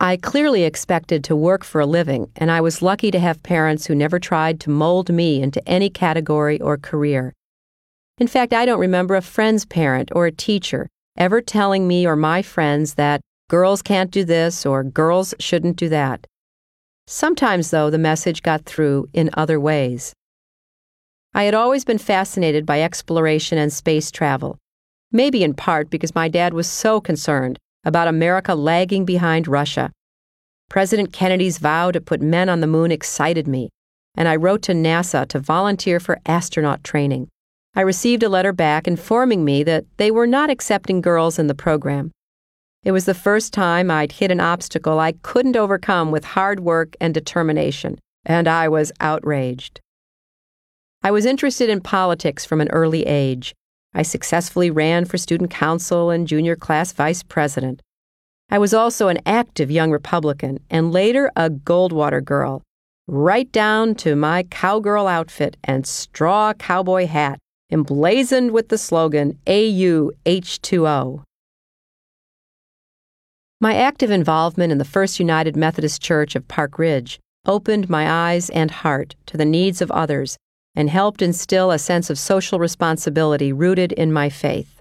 I clearly expected to work for a living, and I was lucky to have parents who never tried to mold me into any category or career. In fact, I don't remember a friend's parent or a teacher ever telling me or my friends that girls can't do this or girls shouldn't do that. Sometimes, though, the message got through in other ways. I had always been fascinated by exploration and space travel, maybe in part because my dad was so concerned about America lagging behind Russia. President Kennedy's vow to put men on the moon excited me, and I wrote to NASA to volunteer for astronaut training. I received a letter back informing me that they were not accepting girls in the program. It was the first time I'd hit an obstacle I couldn't overcome with hard work and determination, and I was outraged. I was interested in politics from an early age. I successfully ran for student council and junior class vice president. I was also an active young Republican and later a Goldwater girl, right down to my cowgirl outfit and straw cowboy hat emblazoned with the slogan AUH2O. My active involvement in the First United Methodist Church of Park Ridge opened my eyes and heart to the needs of others and helped instill a sense of social responsibility rooted in my faith.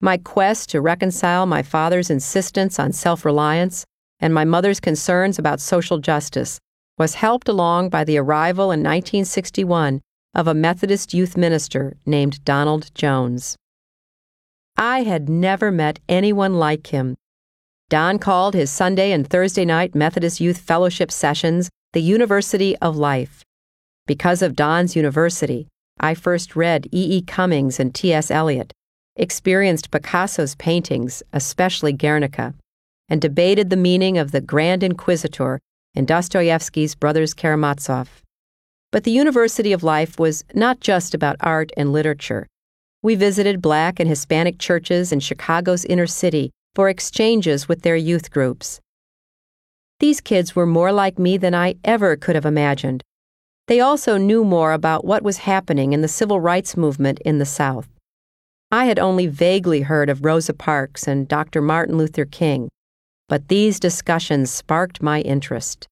My quest to reconcile my father's insistence on self reliance and my mother's concerns about social justice was helped along by the arrival in 1961 of a Methodist youth minister named Donald Jones. I had never met anyone like him. Don called his Sunday and Thursday night Methodist Youth Fellowship sessions the University of Life. Because of Don's university, I first read E. E. Cummings and T.S. Eliot, experienced Picasso's paintings, especially Guernica, and debated the meaning of the Grand Inquisitor in Dostoevsky's Brothers Karamazov. But the University of Life was not just about art and literature. We visited black and Hispanic churches in Chicago's inner city for exchanges with their youth groups. These kids were more like me than I ever could have imagined. They also knew more about what was happening in the civil rights movement in the South. I had only vaguely heard of Rosa Parks and Dr. Martin Luther King, but these discussions sparked my interest.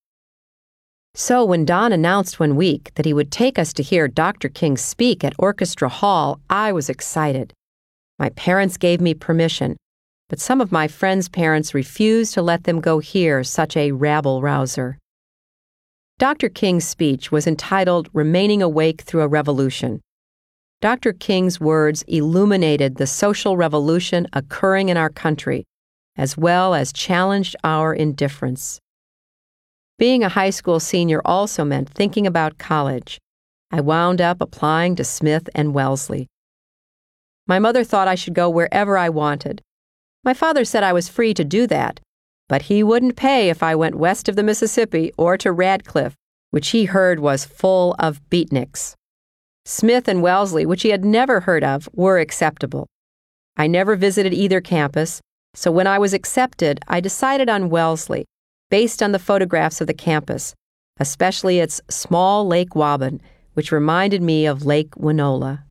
So when Don announced one week that he would take us to hear Dr. King speak at Orchestra Hall, I was excited. My parents gave me permission, but some of my friends' parents refused to let them go hear such a rabble rouser. Dr. King's speech was entitled Remaining Awake Through a Revolution. Dr. King's words illuminated the social revolution occurring in our country, as well as challenged our indifference. Being a high school senior also meant thinking about college. I wound up applying to Smith and Wellesley. My mother thought I should go wherever I wanted. My father said I was free to do that, but he wouldn't pay if I went west of the Mississippi or to Radcliffe, which he heard was full of beatniks. Smith and Wellesley, which he had never heard of, were acceptable. I never visited either campus, so when I was accepted, I decided on Wellesley based on the photographs of the campus, especially its small Lake Waban, which reminded me of Lake Winola.